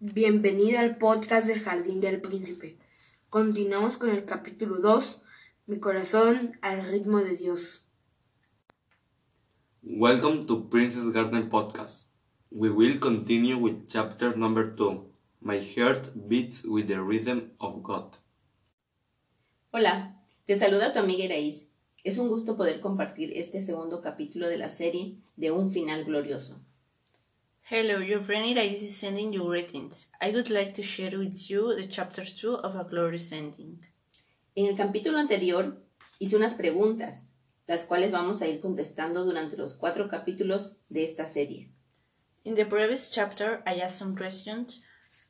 Bienvenida al podcast del Jardín del Príncipe. Continuamos con el capítulo 2, Mi corazón al ritmo de Dios. Welcome to Princess Garden Podcast. We will continue with chapter number 2. My heart beats with the rhythm of God. Hola, te saluda tu amiga Iraís. Es un gusto poder compartir este segundo capítulo de la serie de Un final glorioso. Hello, your friend Irais is sending you greetings. I would like to share with you the chapter 2 of A Glorious Ending. En el capítulo anterior hice unas preguntas, las cuales vamos a ir contestando durante los cuatro capítulos de esta serie. In the previous chapter, I asked some questions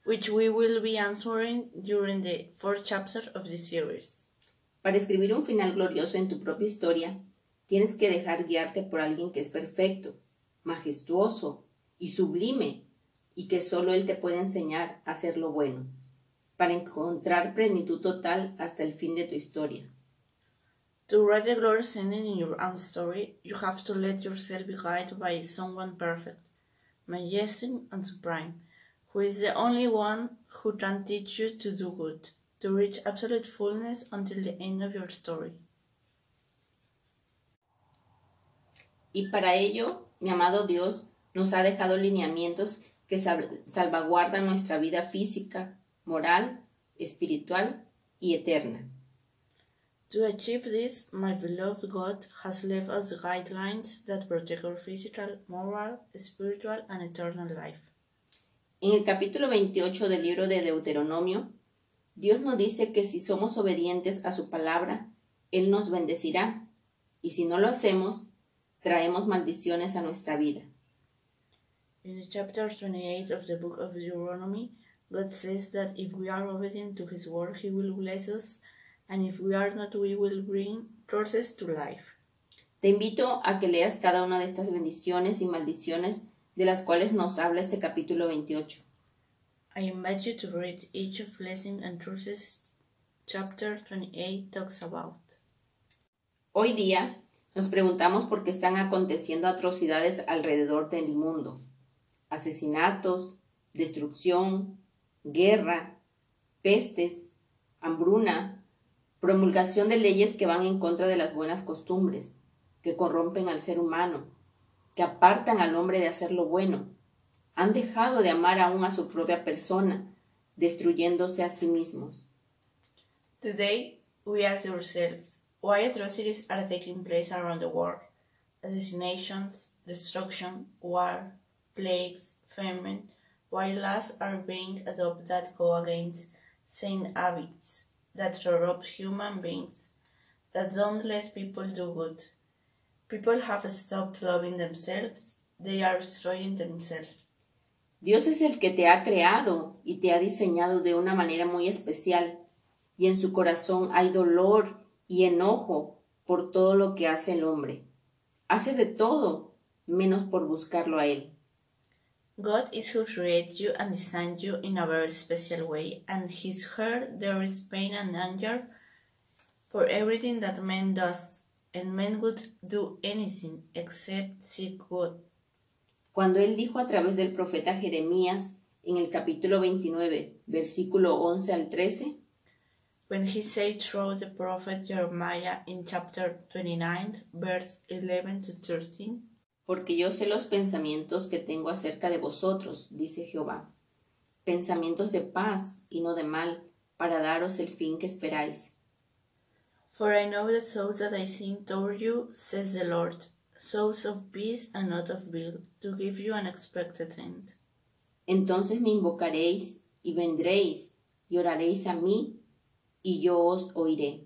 which we will be answering during the fourth chapter of the series. Para escribir un final glorioso en tu propia historia, tienes que dejar guiarte por alguien que es perfecto, majestuoso y sublime, y que solo Él te puede enseñar a hacer lo bueno, para encontrar plenitud total hasta el fin de tu historia. To write the glorious ending in your own story, you have to let yourself be guided by someone perfect, majestic and supreme, who is the only one who can teach you to do good, to reach absolute fullness until the end of your story. Y para ello, mi amado Dios nos ha dejado lineamientos que salvaguardan nuestra vida física, moral, espiritual y eterna. To achieve this, my beloved God has left us guidelines that protect our physical, moral, spiritual, and eternal life. En el capítulo 28 del libro de Deuteronomio, Dios nos dice que si somos obedientes a su palabra, Él nos bendecirá, y si no lo hacemos, traemos maldiciones a nuestra vida. In chapter 28 of the book of Deuteronomy, God says that if we are obedient to His word, He will bless us, and if we are not, we will bring curses to life. Te invito a que leas cada una de estas bendiciones y maldiciones de las cuales nos habla este capítulo 28. I invite you to read each of blessing and curses chapter 28 talks about. Hoy día nos preguntamos por qué están aconteciendo atrocidades alrededor del mundo asesinatos, destrucción, guerra, pestes, hambruna, promulgación de leyes que van en contra de las buenas costumbres, que corrompen al ser humano, que apartan al hombre de hacer lo bueno, han dejado de amar aún a su propia persona, destruyéndose a sí mismos. Today, we ask ourselves, why atrocities are taking place around the world? Assassinations, destruction, war, plagues, famine, while laws are being adopted that go against sane habits, that corrupt human beings, that don't let people do good. People have stopped loving themselves, they are destroying themselves. Dios es el que te ha creado y te ha diseñado de una manera muy especial, y en su corazón hay dolor y enojo por todo lo que hace el hombre. Hace de todo menos por buscarlo a Él. God is who created you and designed you in a very special way, and His heart there is pain and anger for everything that man does, and man would do anything except seek good. Cuando Él dijo a través del profeta Jeremías en el capítulo 29, versículo 11 al 13, When he said through the prophet Jeremiah in chapter 29, verse 11 to 13, porque yo sé los pensamientos que tengo acerca de vosotros, dice Jehová, pensamientos de paz y no de mal, para daros el fin que esperáis. For I know the thoughts that I think toward you, says the Lord, thoughts of peace and not of ill, to give you an expected end. Entonces me invocaréis y vendréis y oraréis a mí, y yo os oiré.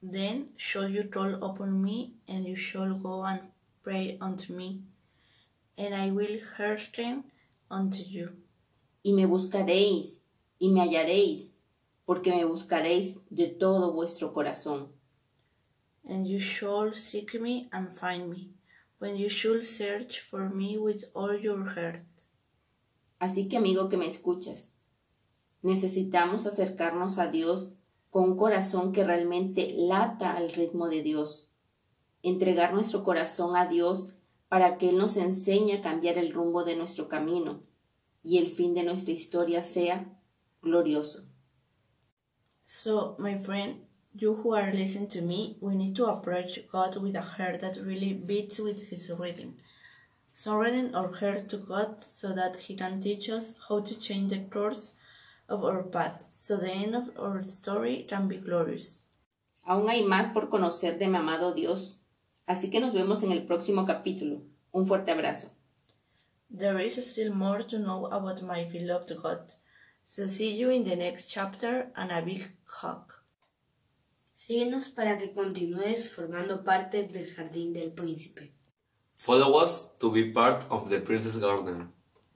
Then shall you call upon me, and you shall go and pray unto me, and I will hearken unto you. Y me buscaréis y me hallaréis, porque me buscaréis de todo vuestro corazón. And you shall seek me and find me, when you shall search for me with all your heart. Así que amigo que me escuchas, necesitamos acercarnos a Dios con un corazón que realmente lata al ritmo de Dios entregar nuestro corazón a Dios para que Él nos enseñe a cambiar el rumbo de nuestro camino, y el fin de nuestra historia sea glorioso. So, my friend, you who are listening to me, we need to approach God with a heart that really beats with His rhythm. Surrendering our heart to God so that He can teach us how to change the course of our path, so the end of our story can be glorious. Aún hay más por conocer de mi amado Dios, así que nos vemos en el próximo capítulo. Un fuerte abrazo. There is still more to know about my beloved God. So see you in the next chapter and a big hug. Síguenos para que continúes formando parte del jardín del príncipe. Follow us to be part of the Princess Garden.